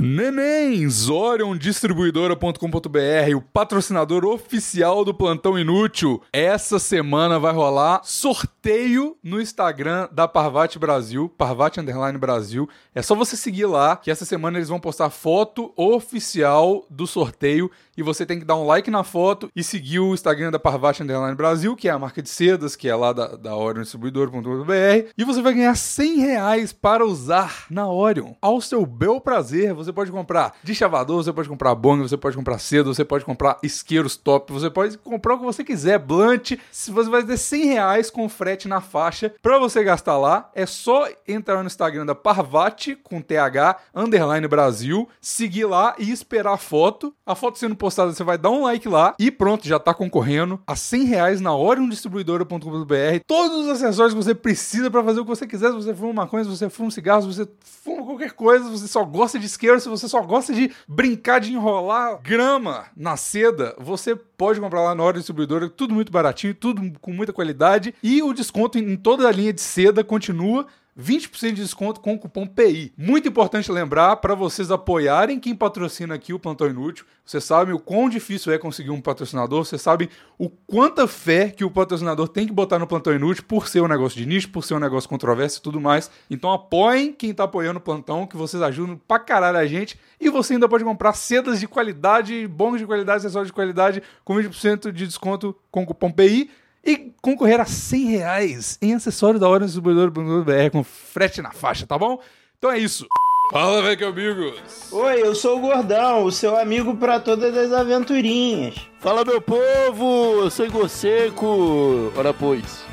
Neném, ZorionDistribuidora.com.br, o patrocinador oficial do Plantão Inútil. Essa semana vai rolar sorteio no Instagram da Parvati Brasil, Parvati Underline Brasil. É só você seguir lá, que essa semana eles vão postar foto oficial do sorteio e você tem que dar um like na foto e seguir o Instagram da Parvati Underline Brasil, que é a marca de sedas, que é lá da, da OrionDistribuidora.com.br. E você vai ganhar 100 reais para usar na Orion, ao seu bel prazer. Você pode comprar de chavador, você pode comprar bong, você pode comprar cedo, você pode comprar isqueiros top, você pode comprar o que você quiser, blunt. Você vai ter 100 reais com frete na faixa para você gastar lá, é só entrar no Instagram da Parvati com TH underline Brasil, seguir lá e esperar a foto. A foto sendo postada, você vai dar um like lá e pronto, já tá concorrendo a 100 reais na oriondistribuidora.com.br. Todos os acessórios que você precisa para fazer o que você quiser. Se você fuma maconha, se você fuma cigarro, se você fuma qualquer coisa, se você só gosta de isqueiro, se você só gosta de brincar de enrolar grama na seda, você pode comprar lá na Orion Distribuidora, tudo muito baratinho, tudo com muita qualidade e o desconto em toda a linha de seda continua 20% de desconto com o cupom PI. Muito importante lembrar para vocês apoiarem quem patrocina aqui o Plantão Inútil. Vocês sabem o quão difícil é conseguir um patrocinador, vocês sabem o quanta fé que o patrocinador tem que botar no Plantão Inútil por ser um negócio de nicho, por ser um negócio controverso e tudo mais. Então apoiem quem tá apoiando o Plantão, que vocês ajudam pra caralho a gente. E você ainda pode comprar sedas de qualidade, bons de qualidade, acessórios de qualidade com 20% de desconto com o cupom PI e concorrer a 100 reais em acessório da Hora Distribuidor.br com frete na faixa, tá bom? Então é isso. Fala, velho, amigos! Oi, eu sou o Gordão, o seu amigo para todas as aventurinhas. Fala, meu povo! Eu sou Igor Seco! Ora, pois.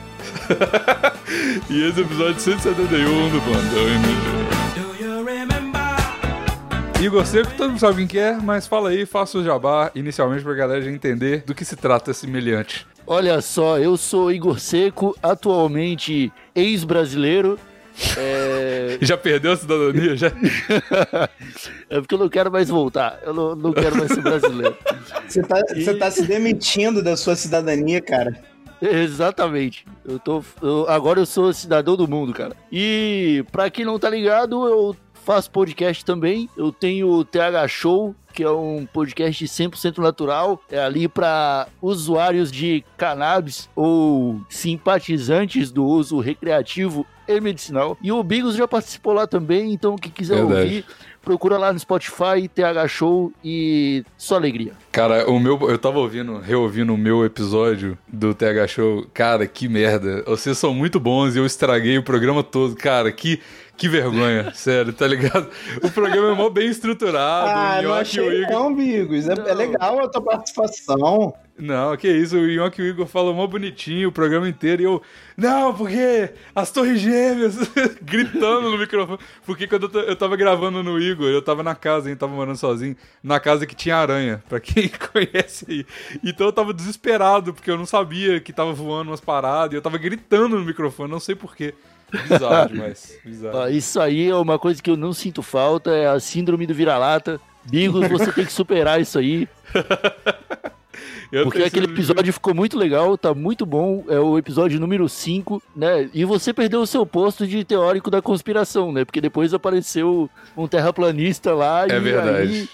e esse é o episódio 171 do Plantão Igor Seco, todo mundo sabe quem que é, mas fala aí, faça o jabá inicialmente pra galera já entender do que se trata esse semelhante. Olha só, eu sou Igor Seco, atualmente ex-brasileiro. É... Já perdeu a cidadania? Já? é porque eu não quero mais voltar. Eu não, não quero mais ser brasileiro. Você tá, e... você tá se demitindo da sua cidadania, cara. Exatamente. Eu tô, eu, agora eu sou cidadão do mundo, cara. E pra quem não tá ligado, eu faço podcast também. Eu tenho o TH Show, que é um podcast 100% natural, é ali para usuários de cannabis ou simpatizantes do uso recreativo e medicinal. E o Bigos já participou lá também, então quem quiser Verdade. ouvir, procura lá no Spotify, TH Show e só alegria. Cara, o meu, eu tava ouvindo, reouvindo o meu episódio do TH Show. Cara, que merda. Vocês são muito bons e eu estraguei o programa todo. Cara, que que vergonha, sério, tá ligado? O programa é mó bem estruturado. Ah, não achei Igor... não, Bigos. É, é, legal a tua participação. Não, que isso, o Yonk e o Igor falam mó bonitinho o programa inteiro e eu... Não, porque as torres gêmeas, gritando no microfone. Porque quando eu tava gravando no Igor, eu tava na casa, hein, tava morando sozinho, na casa que tinha aranha, pra quem conhece aí. Então eu tava desesperado, porque eu não sabia que tava voando umas paradas, e eu tava gritando no microfone, não sei porquê. Bizarro demais. Bizarro. Isso aí é uma coisa que eu não sinto falta, é a síndrome do vira-lata. Bigos, você tem que superar isso aí. Porque aquele episódio ficou muito legal, tá muito bom. É o episódio número 5, né? E você perdeu o seu posto de teórico da conspiração, né? Porque depois apareceu um terraplanista lá é e verdade. aí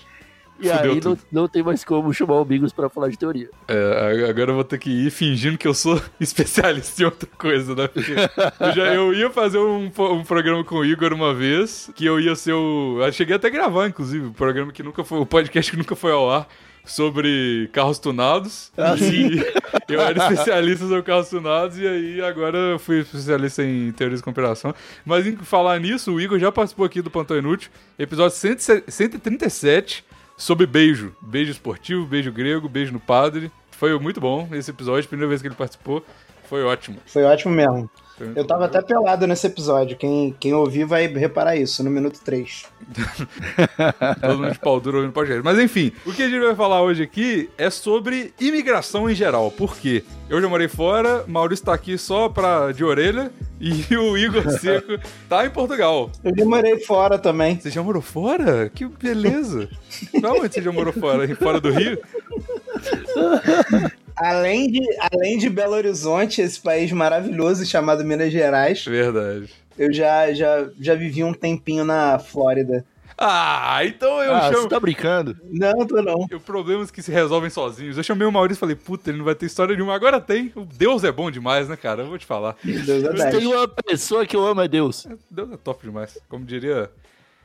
e Fudeu aí não, não, tem mais como chamar o Bigos pra falar de teoria. É, agora eu vou ter que ir fingindo que eu sou especialista em outra coisa, né? Porque eu, já, eu ia fazer um, um, programa com o Igor uma vez, que eu ia ser o. Eu cheguei até a gravar, inclusive, o um programa que nunca foi. O podcast que nunca foi ao ar sobre carros tunados. Ah, sim. eu era especialista sobre carros tunados e aí agora eu fui especialista em teorias de conspiração. Mas em falar nisso, o Igor já participou aqui do Plantão Inútil, episódio 137 sobre beijo. Beijo esportivo, beijo grego, beijo no padre. Foi muito bom esse episódio, primeira vez que ele participou. Foi ótimo. Foi ótimo mesmo. Eu tava até pelado nesse episódio. Quem, quem ouvir vai reparar isso, no minuto 3. Todo mundo de pau duro ouvindo podcast. Mas enfim, o que a gente vai falar hoje aqui é sobre imigração em geral. Por quê? Eu já morei fora, Maurício tá aqui só pra, de orelha e o Igor Seco tá em Portugal. Eu já morei fora também. Você já morou fora? Que beleza. onde você já morou fora? Fora do Rio? Além de, além de Belo Horizonte, esse país maravilhoso chamado Minas Gerais. Verdade. Eu já, já, já vivi um tempinho na Flórida. Ah, então eu ah, chamo. Você tá brincando? Não, tô não. Eu, problemas que se resolvem sozinhos. Eu chamei o Maurício e falei, puta, ele não vai ter história nenhuma. Agora tem. O Deus é bom demais, né, cara? Eu vou te falar. Deus é tem uma pessoa que eu amo é Deus. Deus é top demais. Como diria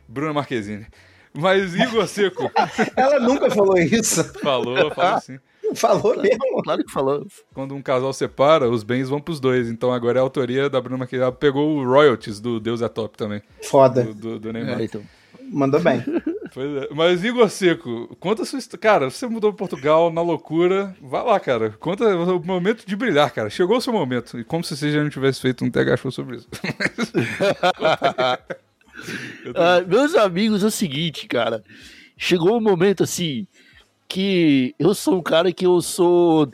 Bruna Marquezine. Mas Igor Seco. Ela nunca falou isso. Falou, falou sim. Falou mesmo. Claro que falou. Quando um casal separa, os bens vão pros dois. Então agora é a autoria da Bruna. Ela pegou o royalties do Deus é top também. Foda. Do, do, do Neymar. É, então. Mandou bem. Pois é. Mas Igor Seco, conta a sua história. Cara, você mudou para Portugal na loucura. Vai lá, cara. Conta o momento de brilhar, cara. Chegou o seu momento. E como se você já não tivesse feito um TH show sobre isso. Ah, meus amigos, é o seguinte, cara. Chegou um momento assim que eu sou um cara que eu sou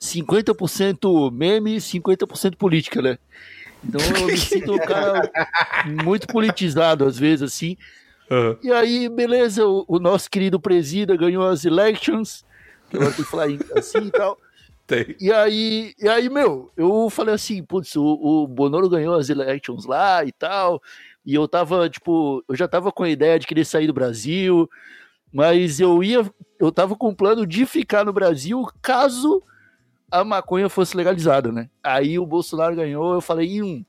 50% meme e 50% política, né? Então eu me sinto um cara muito politizado às vezes, assim. Uhum. E aí, beleza, o, o nosso querido presida ganhou as elections, que agora tem que falar assim e tal. Tem. E aí, e aí, meu, eu falei assim, putz, o, o Bonoro ganhou as elections lá e tal. E eu tava, tipo, eu já tava com a ideia de querer sair do Brasil, mas eu ia, eu tava com o plano de ficar no Brasil caso a maconha fosse legalizada, né? Aí o Bolsonaro ganhou, eu falei, hum,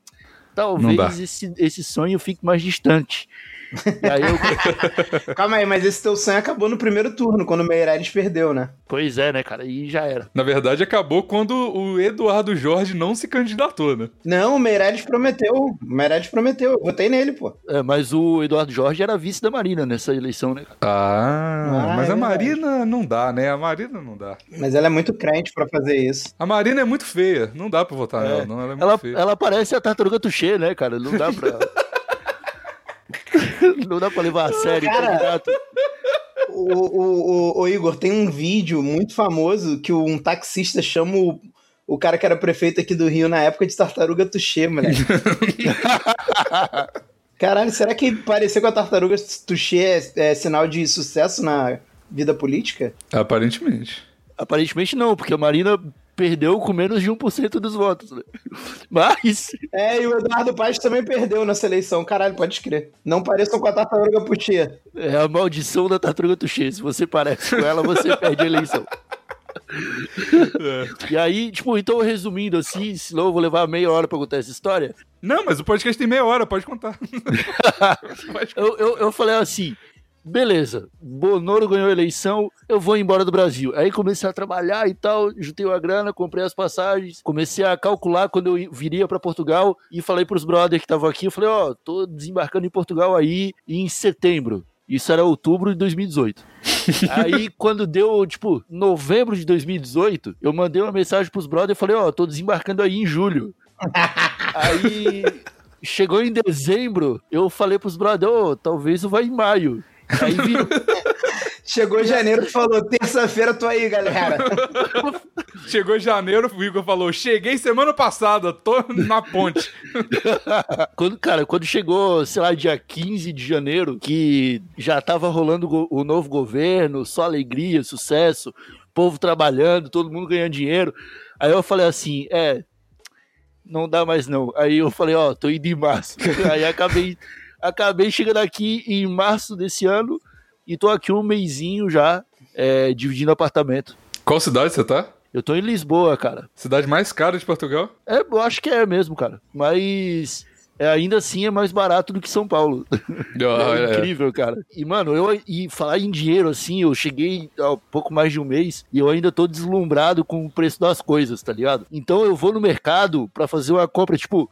talvez esse, esse sonho fique mais distante. E aí eu... Calma aí, mas esse teu sonho acabou no primeiro turno, quando o Meirelles perdeu, né? Pois é, né, cara? E já era. Na verdade, acabou quando o Eduardo Jorge não se candidatou, né? Não, o Meirelles prometeu. O Meirelles prometeu. Eu votei nele, pô. É, mas o Eduardo Jorge era vice da Marina nessa eleição, né? Ah, Ah, mas é a. Marina não dá, né? A Marina não dá. Mas ela é muito crente pra fazer isso. A Marina é muito feia. Não dá pra votar É. nela, não. Ela é muito Ela, feia. ela parece a tartaruga Tuxê, né, cara? Não dá pra. não dá pra levar a sério o Cara. candidato. O, o, o, o Igor, tem um vídeo muito famoso que um taxista chama o, o cara que era prefeito aqui do Rio na época de tartaruga Tuxê, moleque. Caralho, será que parecer com a tartaruga Tuxê é, é sinal de sucesso na vida política? Aparentemente. Aparentemente não, porque a Marina perdeu com menos de 1% dos votos, né? Mas. É, e o Eduardo Paes também perdeu nessa eleição. Caralho, pode crer. Não pareçam com a tartaruga Tuxê. É a maldição da tartaruga Tuxê. Se você parece com ela, você perde a eleição. E aí, tipo, então resumindo assim, senão eu vou levar meia hora pra contar essa história. Não, mas o podcast tem meia hora, pode contar. Pode- Eu, eu, eu falei assim: beleza, Bonoro ganhou a eleição, eu vou embora do Brasil. Aí comecei a trabalhar e tal, juntei uma grana, comprei as passagens, comecei a calcular quando eu viria pra Portugal e falei pros brothers que estavam aqui: eu falei, ó, tô desembarcando em Portugal aí em setembro. Isso era outubro de 2018. Aí, quando deu, tipo, novembro de 2018, eu mandei uma mensagem pros brothers e falei, ó, tô desembarcando aí em julho. Aí, chegou em dezembro, eu falei pros brothers, ô, talvez eu vá em maio. Aí virou, Chegou janeiro e falou: terça-feira tô aí, galera. Chegou janeiro, o Igor falou: Cheguei semana passada, tô na ponte. quando, cara, quando chegou, sei lá, dia 15 de janeiro, que já tava rolando o novo governo, só alegria, sucesso, povo trabalhando, todo mundo ganhando dinheiro. Aí eu falei assim, é, não dá mais não. Aí eu falei, ó, tô indo em março. Aí acabei, acabei chegando aqui em março desse ano e tô aqui um mêsinho já, é, dividindo apartamento. Qual cidade você tá? Eu tô em Lisboa, cara. Cidade mais cara de Portugal? É, eu acho que é mesmo, cara. Mas é, ainda assim é mais barato do que São Paulo. Ah, É é. incrível, cara. E, mano, eu e falar em dinheiro, assim, eu cheguei há pouco mais de um mês e eu ainda tô deslumbrado com o preço das coisas, tá ligado? Então eu vou no mercado pra fazer uma compra, tipo,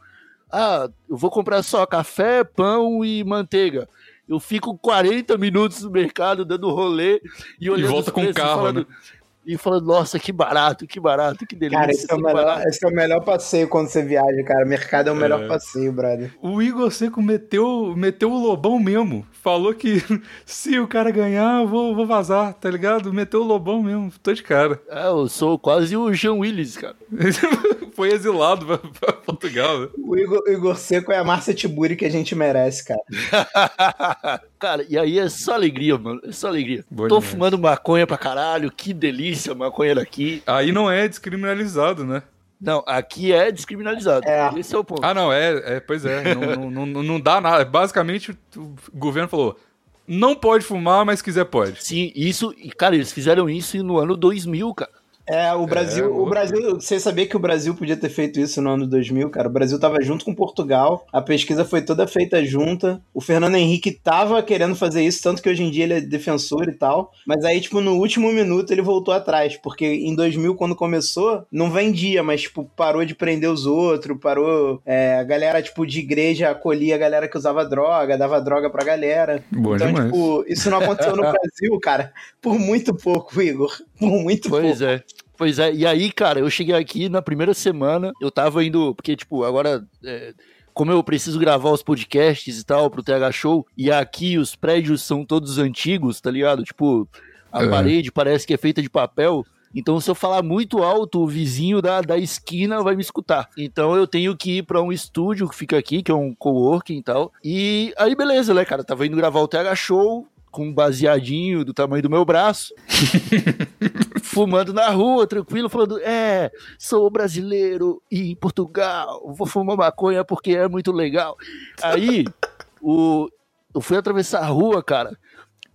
ah, eu vou comprar só café, pão e manteiga. Eu fico 40 minutos no mercado dando rolê e olhando volta os com o e carro, falando, né? E falando, nossa, que barato, que barato, que delícia. Cara, esse é, o melhor, esse é o melhor passeio quando você viaja, cara. Mercado é o melhor É. passeio, brother. O Igor Seco meteu, meteu o lobão mesmo. Falou que se o cara ganhar, eu vou, vou vazar, tá ligado? Meteu o lobão mesmo. Tô de cara. É, eu sou quase o Jean Willis, cara. Foi exilado pra, pra Portugal. né? O Igor, o Igor Seco é a Márcia Tiburi que a gente merece, cara. cara, e aí é só alegria, mano. É só alegria. Bom Tô demais. fumando maconha pra caralho, que delícia a maconha daqui. Aí não é descriminalizado, né? Não, aqui é descriminalizado. É. Esse é o ponto. Ah, não, é, é pois é. Não, não, não, não dá nada. Basicamente, o governo falou: não pode fumar, mas quiser pode. Sim, isso, e, cara, eles fizeram isso no ano 2000, cara. É, o Brasil, É, o Brasil, você sabia que o Brasil podia ter feito isso no ano 2000, cara? O Brasil tava junto com Portugal, a pesquisa foi toda feita junta. O Fernando Henrique tava querendo fazer isso, tanto que hoje em dia ele é defensor e tal. Mas aí, tipo, no último minuto ele voltou atrás, porque em 2000, quando começou, não vendia, mas, tipo, parou de prender os outros, parou. é, a galera, tipo, de igreja acolhia a galera que usava droga, dava droga pra galera. Bom então, demais. tipo, isso não aconteceu no Brasil, cara, por muito pouco, Igor. Muito Pois pouco. é. Pois é, e aí, cara, eu cheguei aqui na primeira semana, eu tava indo, porque, tipo, agora, é, como eu preciso gravar os podcasts e tal pro TH Show, e aqui os prédios são todos antigos, tá ligado? Tipo, a É. parede parece que é feita de papel, então se eu falar muito alto, o vizinho da, da esquina vai me escutar. Então eu tenho que ir pra um estúdio que fica aqui, que é um coworking e tal, e aí beleza, né, cara, tava indo gravar o TH Show, com um baseadinho do tamanho do meu braço, fumando na rua, tranquilo, falando: É, sou brasileiro e em Portugal, vou fumar maconha porque é muito legal. Aí, o, eu fui atravessar a rua, cara,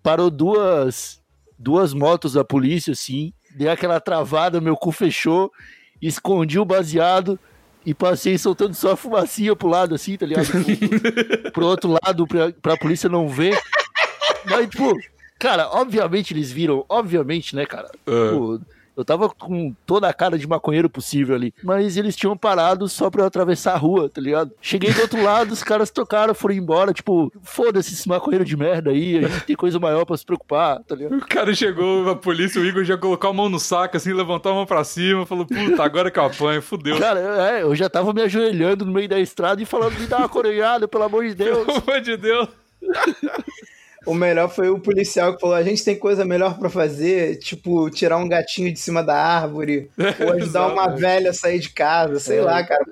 parou duas, duas motos da polícia, assim, dei aquela travada, meu cu fechou, escondi o baseado. E passei soltando só a fumacinha pro lado, assim, tá ligado? Pro, pro outro lado, pra, pra polícia não ver. Mas, tipo, cara, obviamente eles viram, obviamente, né, cara? É. Pô, eu tava com toda a cara de maconheiro possível ali. Mas eles tinham parado só pra eu atravessar a rua, tá ligado? Cheguei do outro lado, os caras tocaram, foram embora. Tipo, foda-se esse maconheiro de merda aí, a gente tem coisa maior pra se preocupar, tá ligado? O cara chegou, a polícia, o Igor já colocou a mão no saco, assim, levantou a mão pra cima, falou, puta, agora que eu apanho, fudeu. Cara, é, eu já tava me ajoelhando no meio da estrada e falando, me dá uma coronhada, pelo amor de Deus. Pelo amor de Deus. O melhor foi o policial que falou: a gente tem coisa melhor pra fazer, tipo, tirar um gatinho de cima da árvore, ou ajudar uma velha a sair de casa, sei É. lá, cara.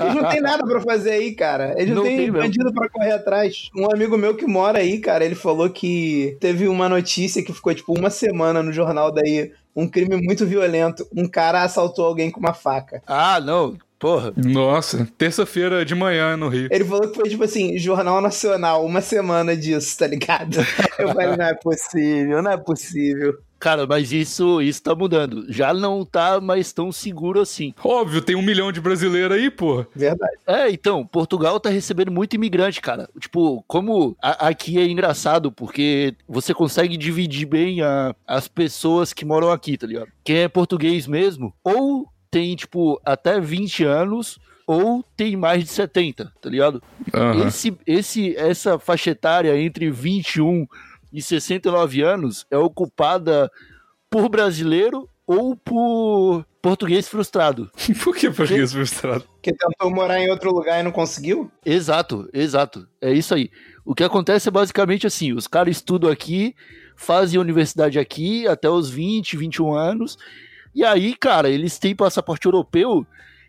Eles não tem nada pra fazer aí, cara. Eles não, Não têm bandido pra correr atrás. Um amigo meu que mora aí, cara, ele falou que teve uma notícia que ficou, tipo, uma semana no jornal daí. Um crime muito violento. Um cara assaltou alguém com uma faca. Ah, não, porra. Nossa, terça-feira de manhã no Rio. Ele falou que foi, tipo assim, Jornal Nacional, uma semana disso, tá ligado? Eu falei, não é possível, não é possível. Cara, mas isso, isso tá mudando. Já não tá mais tão seguro assim. Óbvio, tem um milhão de brasileiros aí, pô. Verdade. É, então, Portugal tá recebendo muito imigrante, cara. Tipo, como a- aqui é engraçado, porque você consegue dividir bem a- as pessoas que moram aqui, tá ligado? Quem é português mesmo, ou tem, tipo, até 20 anos, ou tem mais de 70, tá ligado? Aham. Esse, esse, essa faixa etária entre 21 e 69 anos é ocupada por brasileiro ou por português frustrado. Por que português frustrado? Que tentou morar em outro lugar e não conseguiu? Exato, exato. É isso aí. O que acontece é basicamente assim: os caras estudam aqui, fazem universidade aqui até os 20, 21 anos, e aí, cara, eles têm passaporte europeu.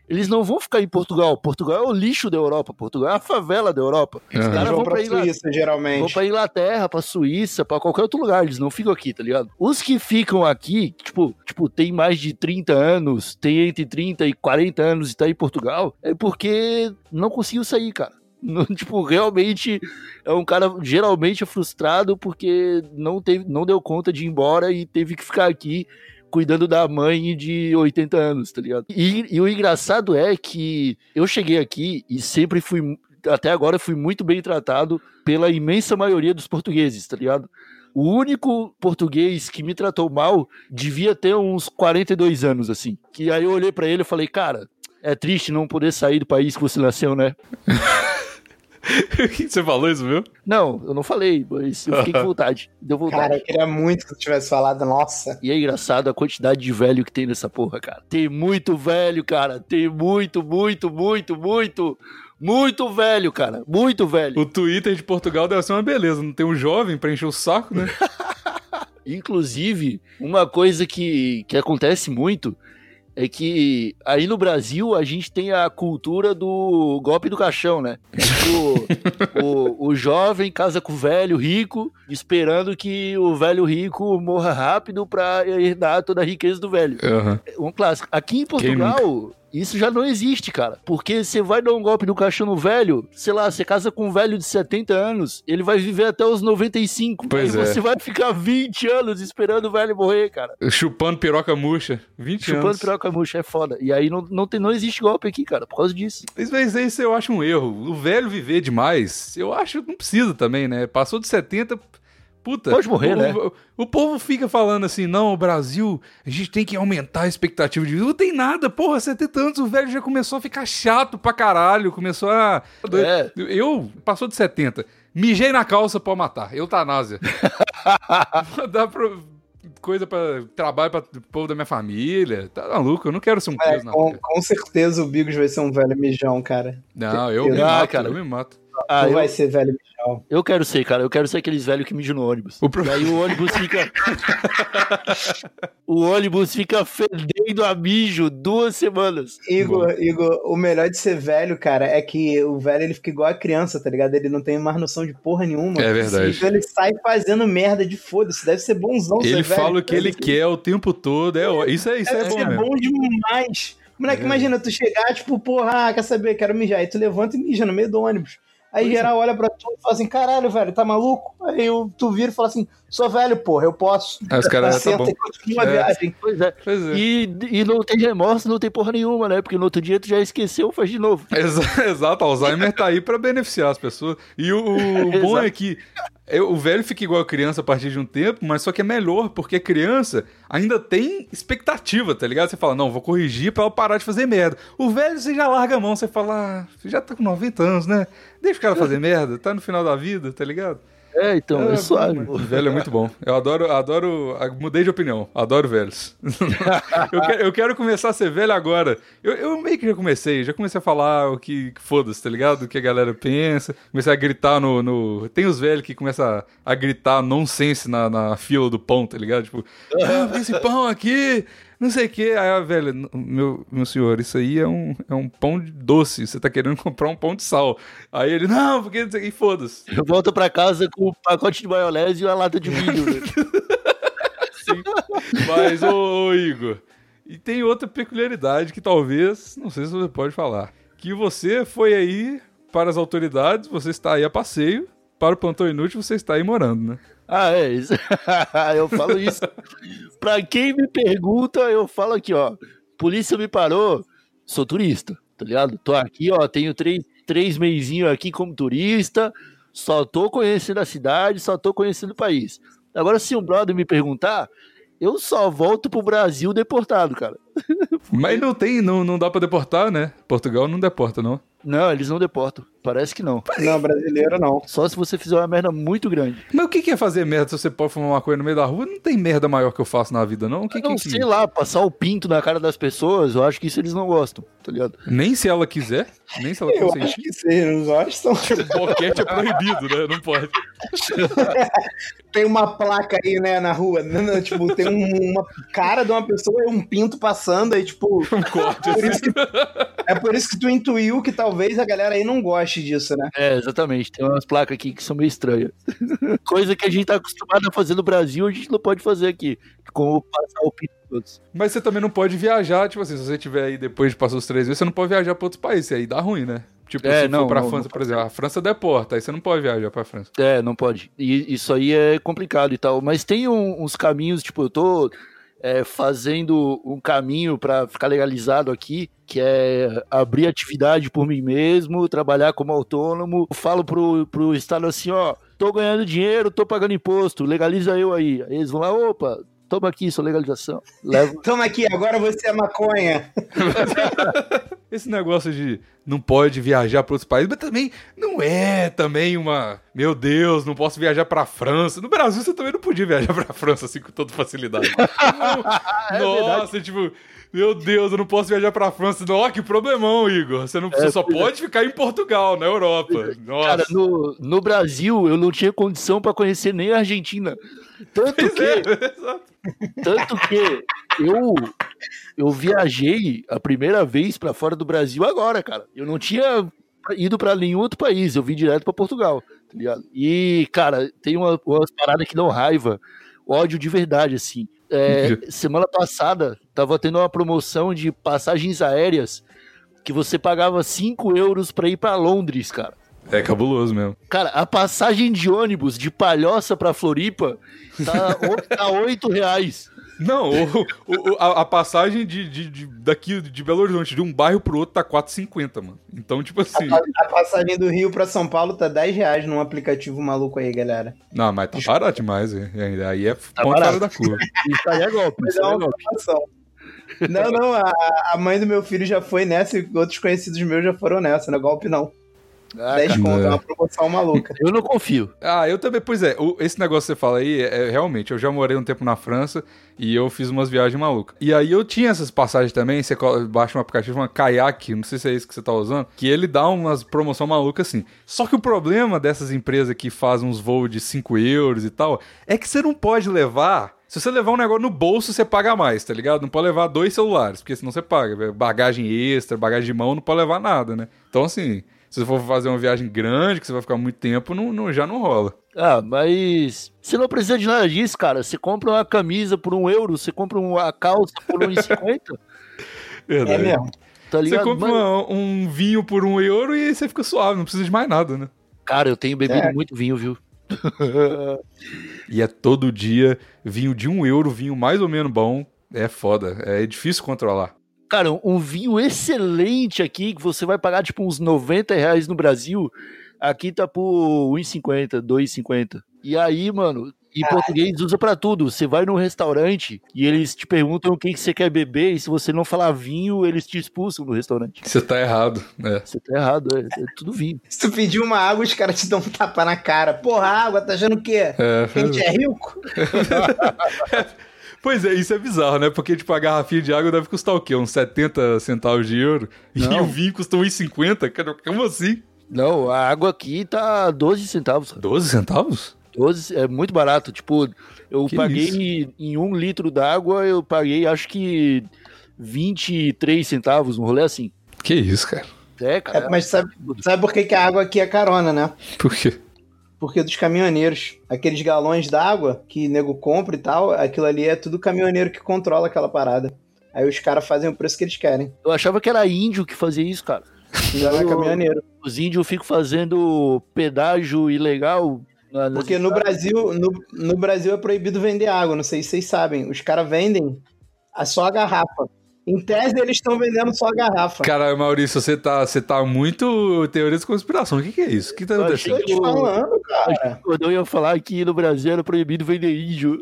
Eles não vão ficar em Portugal. Portugal é o lixo da Europa. Portugal é a favela da Europa. Os. Eles caras vão vão pra pra Inglaterra. Suíça, geralmente. Vão pra Inglaterra, pra Suíça, pra qualquer outro lugar. Eles não ficam aqui, tá ligado? Os que ficam aqui, tipo, tipo, tem mais de 30 anos, tem entre 30 e 40 anos e tá em Portugal, é porque não conseguiu sair, cara. Não, tipo, realmente é um cara geralmente é frustrado porque não, teve, não deu conta de ir embora e teve que ficar aqui cuidando da mãe de 80 anos, tá ligado? E, e o engraçado é que eu cheguei aqui e sempre fui, até agora fui muito bem tratado pela imensa maioria dos portugueses, tá ligado? O único português que me tratou mal devia ter uns 42 anos, assim. Que aí eu olhei pra ele e falei, cara, é triste não poder sair do país que você nasceu, né? Você falou isso, viu? Não, eu não falei, mas eu fiquei com vontade. Deu vontade. Cara, eu queria muito que tu tivesse falado, nossa. E é engraçado a quantidade de velho que tem nessa porra, cara. Tem muito velho, cara. Tem muito, muito, muito, muito, muito velho, cara. Muito velho. O Twitter de Portugal deve ser uma beleza. Não tem um jovem pra encher o saco, né? Inclusive, uma coisa que, que acontece muito é que aí no Brasil a gente tem a cultura do golpe do caixão, né? O, o, o jovem casa com o velho rico, esperando que o velho rico morra rápido pra herdar toda a riqueza do velho. Aham. um clássico. Aqui em Portugal, isso já não existe, cara. Porque você vai dar um golpe no caixão velho, sei lá, você casa com um velho de 70 anos, ele vai viver até os 95. Pois é. você vai ficar 20 anos esperando o velho morrer, cara. Chupando piroca murcha. 20 Chupando anos. piroca murcha é foda. E aí não, não, tem, não existe golpe aqui, cara, por causa disso. Isso, isso, isso eu acho um erro. O velho viver demais, eu acho que não precisa também, né? Passou de 70. Puta. Pode morrer, o, né? O, o povo fica falando assim: não, o Brasil, a gente tem que aumentar a expectativa de vida. Não tem nada, porra, 70 anos, o velho já começou a ficar chato pra caralho. Começou a. É. Eu, passou de 70. Mijei na calça pra matar. Eutanásia. Dá pra. Coisa pra. Trabalho pra povo da minha família. Tá maluco? Eu não quero ser um É, peso na com, com certeza o Bigos vai ser um velho mijão, cara. Não, eu me Ah, mato, cara. eu me mato. Ah, eu, vai ser velho mijão. eu quero ser, cara. Eu quero ser aqueles velhos que mijam no ônibus. O pro- E aí o ônibus fica. o ônibus fica fedendo a mijo duas semanas. Igor, Igor, o melhor de ser velho, cara, é que o velho ele fica igual a criança, tá ligado? Ele não tem mais noção de porra nenhuma. É verdade. Então ele sai fazendo merda de foda-se. Deve ser bonzão ser Ele velho. fala o que ele quer o tempo todo. É, isso é, isso é Deve bom ser mesmo. bom demais. Moleque, É. imagina tu chegar, tipo, porra, ah, quer saber, quero mijar. Aí tu levanta e mija no meio do ônibus. Aí geral olha pra tu e fala assim, caralho, velho, tá maluco? Aí eu- tu vira e fala assim, sou velho, porra, eu posso. Aí os caras, tá Senta bom. e É. viagem. Pois é. Pois é. E, e não tem remorso, não tem porra nenhuma, né? Porque no outro dia tu já esqueceu, faz de novo. Exa- Exato, Alzheimer tá aí pra beneficiar as pessoas. E o, o bom é que é, o velho fica igual a criança a partir de um tempo, mas só que é melhor, porque a criança ainda tem expectativa, tá ligado? Você fala, não, vou corrigir pra ela parar de fazer merda. O velho, você já larga a mão, você fala, ah, você já tá com 90 anos, né? Deixa o cara fazer merda, tá no final da vida, tá ligado? É, então, é, É, suave. O velho é muito bom. Eu adoro, adoro. Mudei de opinião. Adoro velhos. eu, quero, eu quero começar a ser velho agora. Eu, eu meio que já comecei. Já comecei a falar o que, que foda-se, tá ligado? O que a galera pensa. Comecei a gritar no. no... Tem os velhos que começam a, a gritar nonsense na, na fila do pão, tá ligado? Tipo, ah, esse pão aqui. Não sei o que. Aí, a velha, "N- meu, meu senhor, isso aí é um, é um pão de doce. Você tá querendo comprar um pão de sal. Aí ele, não, porque não sei o que, foda-se. Eu volto pra casa com um pacote de maionese e uma lata de milho. Sim. Mas, ô, ô, Igor, e tem outra peculiaridade que talvez, não sei se você pode falar, que você foi aí para as autoridades, você está aí a passeio, para o plantão inútil você está aí morando, né? Ah, é isso. eu falo isso. pra quem me pergunta, eu falo aqui, ó. Polícia me parou, sou turista, tá ligado? Tô aqui, ó, tenho três, três meizinhos aqui como turista, só tô conhecendo a cidade, só tô conhecendo o país. Agora, se um brother me perguntar, eu só volto pro Brasil deportado, cara. Mas não tem, não, não dá para deportar, né? Portugal não deporta, não. Não, eles não deportam. Parece que não. Não, brasileiro não. Só se você fizer uma merda muito grande. Mas o que que é fazer merda se você pode fumar uma coisa no meio da rua? Não tem merda maior que eu faço na vida, não? O que, Eu não que, sei lá, passar o pinto na cara das pessoas, eu acho que isso eles não gostam, tá ligado? Nem se ela quiser, nem se ela Eu acho consentir. que vocês não gostam. Boquete é proibido, né? Não pode. Tem uma placa aí, né, na rua. né, né, Tipo, tem um- uma cara de uma pessoa e um pinto passando, aí, tipo. Um corte Por assim. isso que- é por isso que tu intuiu que talvez a galera aí não goste disso, né? É, exatamente. Tem umas placas aqui que são meio estranhas. Coisa que a gente tá acostumado a fazer no Brasil, a gente não pode fazer aqui. Como passar o pinto dos outros. Mas você também não pode viajar, tipo assim, se você tiver aí depois de passar os três meses, você não pode viajar pra outros países, aí dá ruim, né? Tipo, É, se não, for pra não, França, não por exemplo, a França deporta, aí você não pode viajar pra França. É, não pode. E isso aí é complicado e tal. Mas tem um- uns caminhos, tipo, eu tô é, fazendo um caminho pra ficar legalizado aqui, que é abrir atividade por mim mesmo, trabalhar como autônomo. Eu falo pro, pro Estado assim, ó, tô ganhando dinheiro, tô pagando imposto, legaliza eu aí. Aí eles vão lá, opa, toma aqui sua legalização. Levo. Toma aqui, agora você é maconha. Esse negócio de não pode viajar pra outros países, mas também não é também uma. Meu Deus, não posso viajar pra França. No Brasil você também não podia viajar pra França assim com toda facilidade. É Nossa, tipo. Meu Deus, eu não posso viajar pra França. Não, que problemão, Igor. Você, não, você É, só pois é. pode ficar em Portugal, na Europa. Nossa. Cara, no, no Brasil eu não tinha condição pra conhecer nem a Argentina. Tanto que, Exato. tanto que eu, eu viajei a primeira vez pra fora do Brasil agora, cara. Eu não tinha ido pra nenhum outro país, eu vim direto pra Portugal, tá ligado? E, cara, tem uma, umas paradas que dão raiva. ódio de verdade, assim. É, semana passada, tava tendo uma promoção de passagens aéreas que você pagava 5 euros pra ir pra Londres, cara. É cabuloso mesmo. Cara, a passagem de ônibus de Palhoça pra Floripa tá, tá 8 reais. Não, o- o- a, a passagem de, de- de- daqui de Belo Horizonte, de um bairro pro outro, tá 4,50, mano. Então, tipo assim. A passagem do Rio pra São Paulo tá 10 reais num aplicativo maluco aí, galera. Não, mas tá barato demais. hein? Aí é ponto barato. fora da curva. Isso aí é golpe, isso é aí é uma golpe. Não, não, a, a mãe do meu filho já foi nessa e outros conhecidos meus já foram nessa, não é golpe não. Ah, 10 cara, conto, é É. uma promoção maluca. eu não confio. Ah, eu também, pois é, o- esse negócio que você fala aí, é, é, realmente, eu já morei um tempo na França e eu fiz umas viagens malucas. E aí eu tinha essas passagens também, você baixa um aplicativo, uma Kayak, não sei se é esse que você tá usando, que ele dá umas promoção maluca assim. Só que o problema dessas empresas que fazem uns voos de 5 euros e tal, é que você não pode levar... Se você levar um negócio no bolso, você paga mais, tá ligado? Não pode levar dois celulares, porque senão você paga. Bagagem extra, bagagem de mão, não pode levar nada, né? Então, assim, se você for fazer uma viagem grande, que você vai ficar muito tempo, não, não- já não rola. Ah, mas você não precisa de nada disso, cara. Você compra uma camisa por um euro, você compra uma calça por 1,50, É Verdade. mesmo. tá Você ligado? compra Mano, uma- um vinho por um euro e aí você fica suave, não precisa de mais nada, né? Cara, eu tenho bebido É. muito vinho, viu? E é todo dia vinho de um euro, vinho mais ou menos bom. É foda, é difícil controlar. Cara, um vinho excelente aqui, que você vai pagar tipo uns 90 reais no Brasil, aqui tá por 1,50, 2,50. E aí, mano, em português usa pra tudo. Você vai num restaurante e eles te perguntam o que, que você quer beber, e se você não falar vinho, eles te expulsam do restaurante. Você tá errado, né? Você tá errado, é, é tudo vinho. Se tu pedir uma água, os caras te dão um tapa na cara. Porra, água, tá achando o quê? É, A gente é rico? Pois é, isso é bizarro, né? Porque, tipo, a garrafinha de água deve custar o quê? Uns 70 centavos de euro? E Não. o vinho custa 1,50? Cara, Como assim? Não, a água aqui tá 12 centavos. cara. 12 centavos? 12 é muito barato. Tipo, eu Que paguei isso? em um litro d'água, eu paguei acho que 23 centavos, um rolê assim. Que isso, cara? É, cara. É, mas sabe, sabe por que, que a água aqui é carona, né? Por quê? Porque dos caminhoneiros. Aqueles galões d'água que nego compra e tal, aquilo ali é tudo caminhoneiro que controla aquela parada. Aí os caras fazem o preço que eles querem. Eu achava que era índio que fazia isso, cara. Não é caminhoneiro. Os índios ficam fazendo pedágio ilegal. Porque no. Brasil, no, no Brasil é proibido vender água, não sei se vocês sabem. Os caras vendem a só a garrafa. Em tese, eles estão vendendo só a garrafa. Cara, Maurício, você tá, você tá muito teoria de conspiração. O que, que é isso? O que tá Eu acontecendo? Tô te falando, cara. Eu ia falar que no Brasil era proibido vender índio.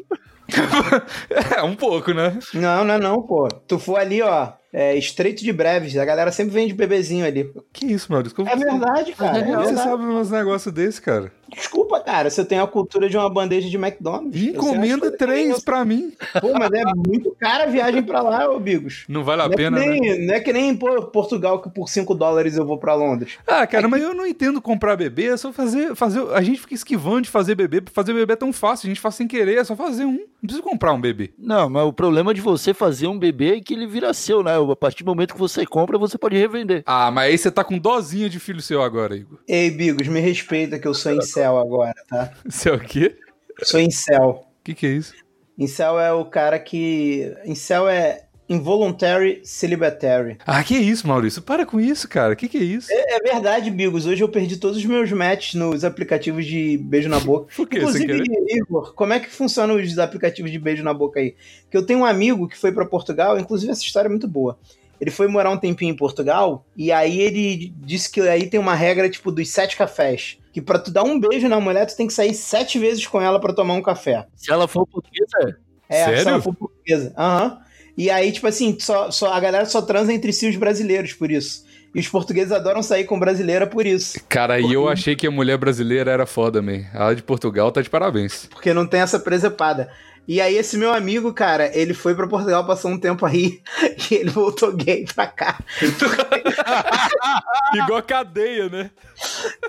É, um pouco, né? Não, não é não, pô. Tu for ali, ó, é, Estreito de Breves, a galera sempre vende bebezinho ali. Que isso, Maurício? Como É verdade, cara. É é Como você verdade. sabe uns negócios desse, cara? Desculpa, cara, você tem a cultura de uma bandeja de McDonald's. E encomenda coisas três que pra mim. Pô, mas é muito cara a viagem pra lá, ô Bigos. Não vale a Não é, pena, né? nem, não é que nem pô, Portugal que por 5 dólares eu vou pra Londres. Ah, cara, mas eu não entendo comprar bebê, é só fazer, fazer. A gente fica esquivando de fazer bebê. Fazer bebê é tão fácil, a gente faz sem querer, é só fazer um. Não precisa comprar um bebê. Não, mas o problema de você fazer um bebê é que ele vira seu, né? A partir do momento que você compra, você pode revender. Ah, mas aí você tá com dozinha de filho seu agora, Igor. Ei, Bigos, me respeita que eu sou incel agora, tá? Isso é o quê? Sou incel. O que, que é isso? Incel é o cara que. Incel é involuntary celibatary. Ah, que isso, Maurício? Para com isso, cara. O que, que é isso? É verdade, Bigos. Hoje eu perdi todos os meus matches nos aplicativos de beijo na boca. Por quê? Sem Inclusive? Igor, como é que funcionam os aplicativos de beijo na boca aí? Que eu tenho um amigo que foi pra Portugal, inclusive essa história é muito boa. Ele foi morar um tempinho em Portugal e aí ele disse que aí tem uma regra tipo dos sete cafés. Que pra tu dar um beijo na mulher, tu tem que sair sete vezes com ela pra tomar um café. Se ela for portuguesa, é. É, se Sério? ela for portuguesa. Aham. E aí, tipo assim, só, só, a galera só transa entre si os brasileiros por isso. E os portugueses adoram sair com brasileira por isso. Cara, e eu achei que a mulher brasileira era foda, man. A de Portugal tá de parabéns. Porque não tem essa presepada. E aí, esse meu amigo, cara, ele foi pra Portugal, passou um tempo aí, e ele voltou gay pra cá. Igual cadeia, né?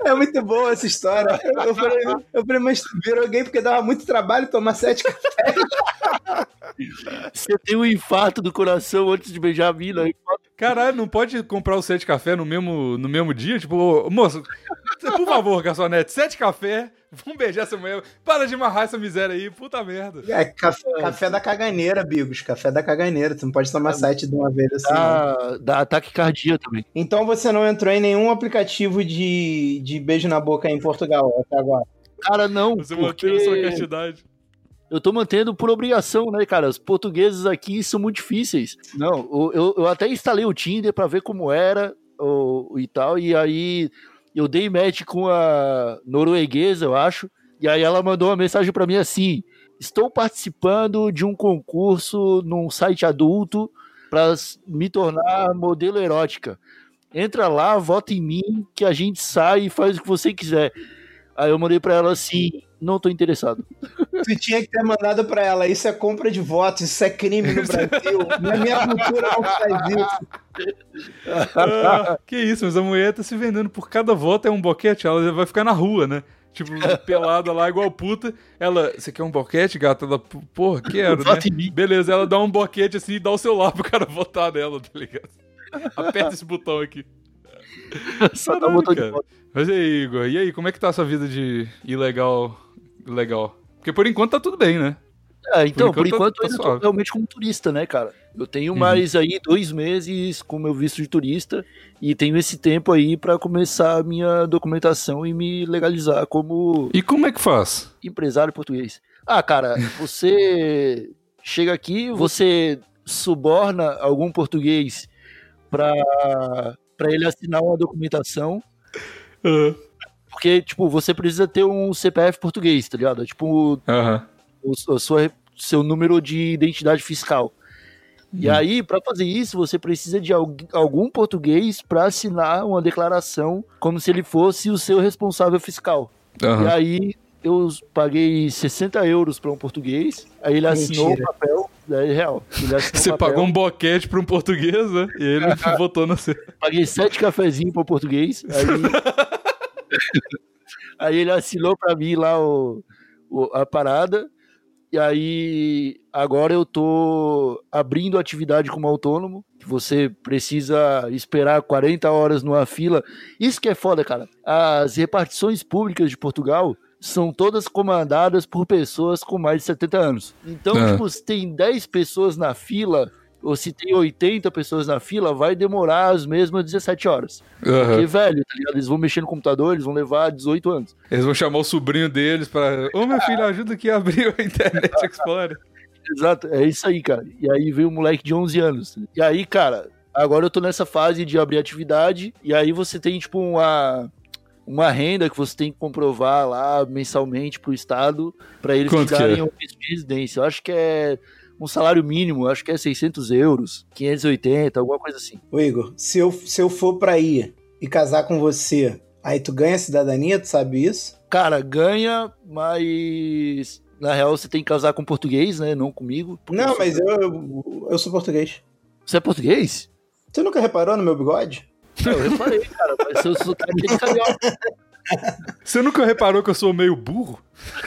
É muito boa essa história. Eu, falei, eu falei, mas virou gay porque dava muito trabalho tomar sete cafés. Você tem um infarto do coração antes de beijar a mina. Caralho, não pode comprar o sete café no mesmo, no mesmo dia? Tipo, moço, por favor, garçonete, sete café, Vamos beijar essa mulher. Para de amarrar essa miséria aí, puta merda. É, café, café da caganeira, Bigos. Café da caganeira. Tu não pode tomar site de uma vez assim. Dá, dá ataque cardíaco também. Então você não entrou em nenhum aplicativo de, de beijo na boca em Portugal até agora. Cara, não, Você porque manteve sua castidade. eu tô mantendo por obrigação, né, cara? Os portugueses aqui são muito difíceis. Não, eu, eu, eu até instalei o Tinder pra ver como era o, e tal, e aí eu dei match com a norueguesa, eu acho, e aí ela mandou uma mensagem pra mim assim: Estou participando de um concurso num site adulto pra s- me tornar modelo erótica. Entra lá, vota em mim, que a gente sai e faz o que você quiser. Aí eu mandei pra ela assim: Não tô interessado. Tu tinha que ter mandado pra ela. Isso é compra de votos, isso é crime no Brasil. Na minha cultura não faz isso. Ah, que isso, mas a mulher tá se vendendo por cada voto é um boquete, ela vai ficar na rua, né? Tipo, pelada lá, igual puta. Ela, você quer um boquete, gata? Ela, porra, quero, né? Beleza, ela dá um boquete assim e dá o celular pro cara votar nela, tá ligado? Aperta esse botão aqui. Só dá um Caralho, botão de cara. volta. Mas e aí, Igor? E aí, como é que tá essa vida de ilegal? Legal. Porque por enquanto tá tudo bem, né? É, então, Por por enquanto enquanto, tá- tá eu tô realmente como turista, né, cara? Eu tenho Uhum. mais aí dois meses com meu visto de turista e tenho esse tempo aí pra começar a minha documentação e me legalizar como E como é que faz? empresário português. Ah, cara, você chega aqui, você suborna algum português pra ele assinar uma documentação, porque, tipo, você precisa ter um CPF português, tá ligado? É Tipo, Aham. o, sua, seu número de identidade fiscal. E aí, para fazer isso, você precisa de algu- algum português para assinar uma declaração como se ele fosse o seu responsável fiscal. E Aham. aí, eu paguei 60 euros para um português, aí ele assinou Mentira. o papel, é real. Você o papel, pagou um boquete pra um português, né? E ele votou no seu. paguei sete cafezinhos para o português, aí, aí ele assinou para mim lá o, o- a parada, e aí agora eu tô abrindo atividade como autônomo, que você precisa esperar 40 horas numa fila. Isso que é foda, cara. As repartições públicas de Portugal são todas comandadas por pessoas com mais de 70 anos. Então, Ah. tipo, se tem 10 pessoas na fila, ou se tem 80 pessoas na fila, vai demorar as mesmas 17 horas. Porque, Aham. velho, tá ligado? Eles vão mexer no computador, eles vão levar 18 anos. Eles vão chamar o sobrinho deles pra. Ô meu filho, ajuda aqui a abrir a Internet Explorer. Exato, é isso aí, cara. E aí veio um moleque de 11 anos. E aí, cara, agora eu tô nessa fase de abrir atividade, e aí você tem, tipo, uma, uma renda que você tem que comprovar lá mensalmente pro Estado, pra eles Quanto te que é? darem um visto de residência. Eu acho que é um salário mínimo, eu acho que é 600 euros, 580, alguma coisa assim. Ô Igor, se eu, se eu for pra ir e casar com você, aí tu ganha cidadania, tu sabe isso? Cara, ganha, mas na real você tem que casar com português, né? Não comigo. porque eu Não, sou- mas eu, eu, eu sou português. Você é português? Você nunca reparou no meu bigode? Não, eu reparei, cara, mas seu sotaque é carioca. Você nunca reparou que eu sou meio burro?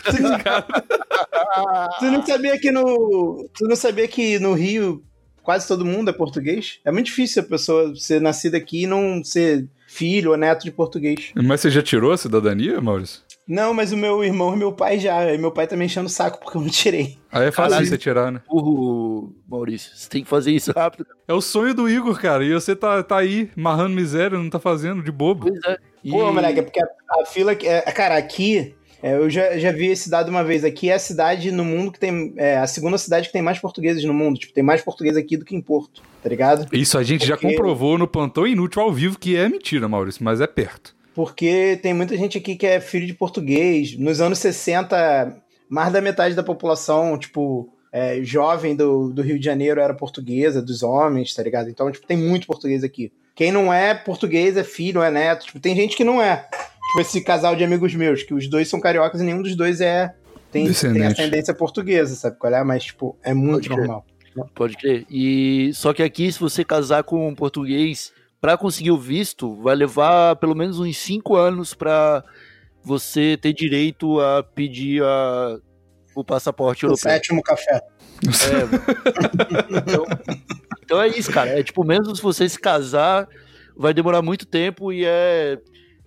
Tu não sabia que no. Tu não sabia que no Rio quase todo mundo é português? É muito difícil a pessoa ser nascida aqui e não ser filho ou neto de português. Mas você já tirou a cidadania, Maurício? Não, mas o meu irmão e meu pai já. E meu pai tá me enchendo o saco porque eu não tirei. Aí é fácil Caralho. você tirar, né? Burro, Maurício. Você tem que fazer isso rápido. É o sonho do Igor, cara. E você tá, tá aí, marrando miséria, não tá fazendo, de bobo. Pois é. E- Pô, moleque, é porque a, a fila. que- É, cara, aqui. é, eu já, já vi esse dado uma vez. Aqui é a cidade no mundo que tem. É a segunda cidade que tem mais portugueses no mundo. Tipo, tem mais português aqui do que em Porto, tá ligado? Isso a gente já Porque- comprovou no Plantão Inútil ao vivo que é mentira, Maurício, mas é perto. Porque tem muita gente aqui que é filho de português. Nos anos 60, mais da metade da população, tipo, é, jovem do, do Rio de Janeiro era portuguesa, dos homens, tá ligado? Então, tipo, tem muito português aqui. Quem não é português é filho, é neto. Tipo, tem gente que não é. Tipo, esse casal de amigos meus, que os dois são cariocas e nenhum dos dois é. Tem, tem ascendência portuguesa, sabe qual é? Mas, tipo, é muito Pode crer. normal. Pode crer. E só que aqui, se você casar com um português, pra conseguir o visto, vai levar pelo menos uns 5 anos pra você ter direito a pedir a- o passaporte O europeu. sétimo café. É. então, então é isso, cara. É tipo, mesmo se você se casar, vai demorar muito tempo e é.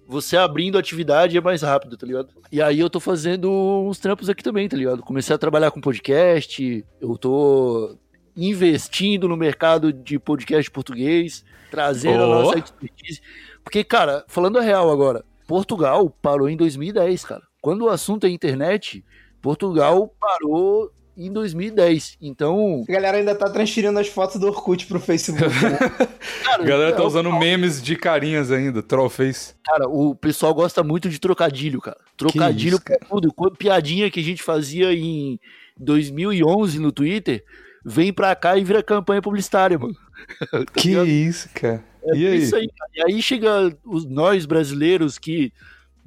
você abrindo atividade é mais rápido, tá ligado? E aí eu tô fazendo uns trampos aqui também, tá ligado? Comecei a trabalhar com podcast, eu tô investindo no mercado de podcast português, trazendo Oh. a nossa expertise. Porque, cara, falando a real agora, Portugal parou em 2010, cara. Quando o assunto é internet, Portugal parou em 2010. Então, A galera ainda tá transferindo as fotos do Orkut pro Facebook. Né? cara, A galera tá é, usando memes de carinhas ainda, trollface. Cara, o pessoal gosta muito de trocadilho, cara. Trocadilho isso, por tudo. Piadinha que a gente fazia em 2011 no Twitter, vem pra cá e vira campanha publicitária, mano. Que ligado? isso, cara. É E aí? isso aí, cara. E aí chega os, nós brasileiros que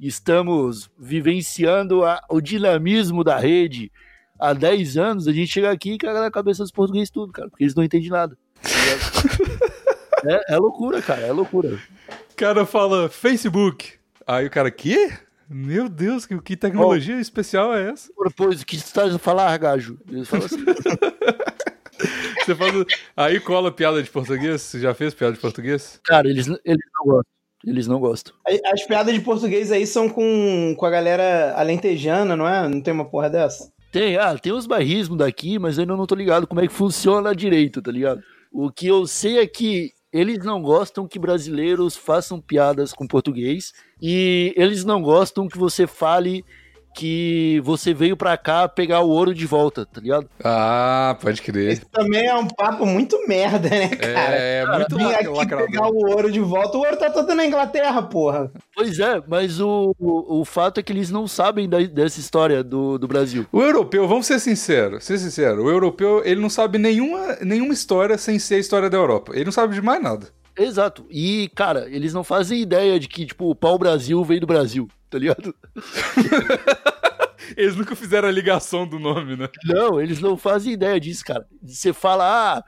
estamos vivenciando a- o dinamismo da rede há 10 anos, a gente chega aqui e caga na cabeça dos portugueses tudo, cara, porque eles não entendem nada. é, é loucura, cara, é loucura. O cara fala Facebook. Aí o cara, quê? Meu Deus, que, que tecnologia especial é essa? Propôs o que você está falar, gajo? Eles falam assim. Você faz. Aí cola piada de português? Você já fez piada de português? Cara, eles, eles não gostam. Eles não gostam. As- As piadas de português aí são com, com a galera alentejana, não é? Não tem uma porra dessa? Tem, ah, tem os bairrismos daqui, mas eu ainda não tô ligado como é que funciona direito, tá ligado? O que eu sei é que eles não gostam que brasileiros façam piadas com português e eles não gostam que você fale que você veio pra cá pegar o ouro de volta, tá ligado? Ah, pode crer. Isso também é um papo muito merda, né, cara? É, é muito Vim aqui lacrador. pegar o ouro de volta. O ouro tá todo na Inglaterra, porra. Pois é, mas o, o, o fato é que eles não sabem da- dessa história do, do Brasil. O europeu, vamos ser sinceros, ser sincero, o europeu, ele não sabe nenhuma, nenhuma história sem ser a história da Europa. Ele não sabe de mais nada. Exato. E, cara, eles não fazem ideia de que, tipo, o pau-brasil veio do Brasil, tá ligado? Eles nunca fizeram a ligação do nome, né? Não, eles não fazem ideia disso, cara. Você fala, ah,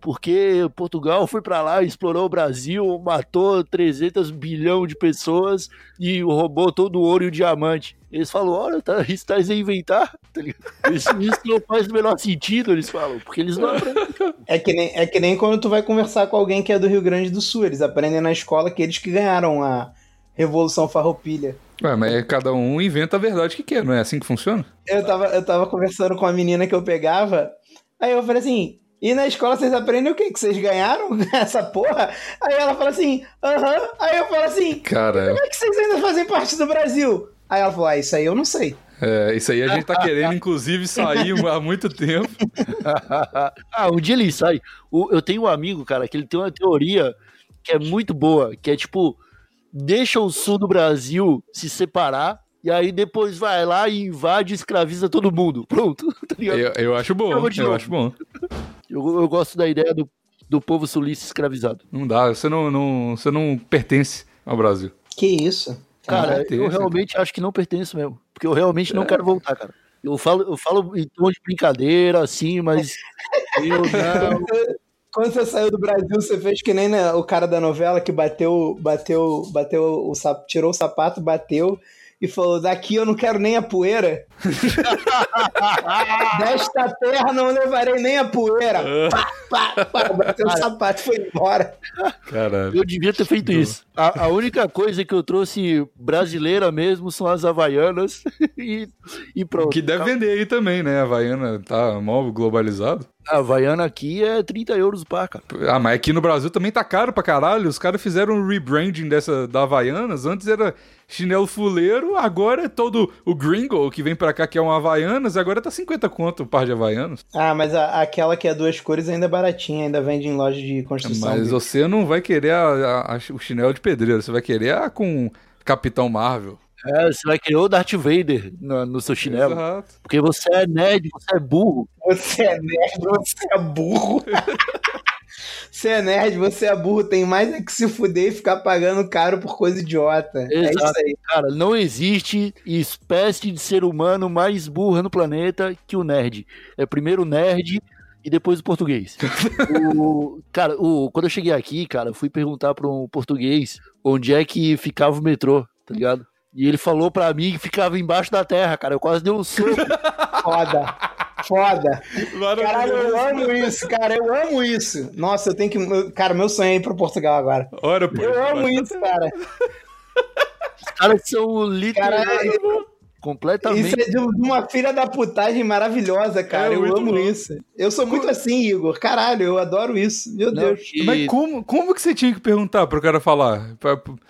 porque Portugal foi pra lá, explorou o Brasil, matou 300 bilhão de pessoas e roubou todo o ouro e o diamante. Eles falam, olha, tá, isso tá a inventar, tá ligado? Isso, isso não faz o menor sentido, eles falam, porque eles não aprendem. É que, nem, é que nem quando tu vai conversar com alguém que é do Rio Grande do Sul. Eles aprendem na escola que eles que ganharam a Revolução Farroupilha. Ué, mas cada um inventa a verdade que quer, não é assim que funciona? Eu tava, eu tava conversando com a menina que eu pegava, aí eu falei assim, e na escola vocês aprendem o quê? Que vocês ganharam essa porra? Aí ela fala assim, aham. Aí eu falo assim, Cara, como é que vocês ainda fazem parte do Brasil? Aí ela falou, ah, isso aí eu não sei. é, isso aí a gente tá querendo, inclusive, sair há muito tempo. ah, um dia ele sai. Eu tenho um amigo, cara, que ele tem uma teoria que é muito boa, que é tipo, deixa o sul do Brasil se separar e aí depois vai lá e invade e escraviza todo mundo. Pronto, tá ligado? Eu, eu acho bom, Eu eu acho bom. Eu, eu gosto da ideia do, do povo sulista escravizado. Não dá, você não, não, você não pertence ao Brasil. Que isso? Cara, eu realmente acho que não pertenço mesmo. Porque eu realmente não quero voltar, cara. Eu falo, eu falo em tom de brincadeira, assim, mas eu não. Quando você saiu do Brasil, você fez que nem né, o cara da novela que bateu, bateu, bateu o sapato, tirou o sapato, bateu e falou: daqui eu não quero nem a poeira. Desta terra não levarei nem a poeira. Pá, pá, pá, bateu o sapato e foi embora. Caralho. Eu devia ter feito isso. A, a única coisa que eu trouxe brasileira mesmo são as havaianas e, e pronto. Que deve vender aí também, né? A Havaiana tá mal globalizado. A havaiana aqui é 30 euros o par, cara. Ah, mas aqui no Brasil também tá caro pra caralho. Os caras fizeram um rebranding dessa da Havaianas. Antes era chinelo fuleiro, agora é todo o gringo que vem pra cá que é um Havaianas. Agora tá 50 conto o par de Havaianas. Ah, mas a- aquela que é duas cores ainda é baratinha, ainda vende em loja de construção. Mas você não vai querer a- a- a- o chinelo de pedreiro, você vai querer a com Capitão Marvel. É, você vai querer o Darth Vader no, no seu chinelo. Exato. Porque você é nerd, você é burro. Você é nerd, você é burro. Você é nerd, você é burro. Tem mais é que se fuder e ficar pagando caro por coisa idiota. É isso Exato. aí. Cara, não existe espécie de ser humano mais burra no planeta que o nerd. É primeiro o nerd e depois o português. O- cara, o- quando eu cheguei aqui, cara, eu fui perguntar para um português onde é que ficava o metrô, tá ligado? E ele falou pra mim que ficava embaixo da terra, cara. Eu quase dei um soco. Foda. Foda. Caralho, eu amo isso, cara. Eu amo isso. Nossa, eu tenho que. eu- Cara, meu sonho é ir pra Portugal agora. Ora, pô. Eu amo isso, cara. caras são literais, Cara, completamente. Isso é de uma filha da putagem maravilhosa, cara. É eu amo bom. isso. Eu sou muito assim, Igor. Caralho, eu adoro isso. Meu Não, Deus. e- Mas como, como que você tinha que perguntar pro cara falar?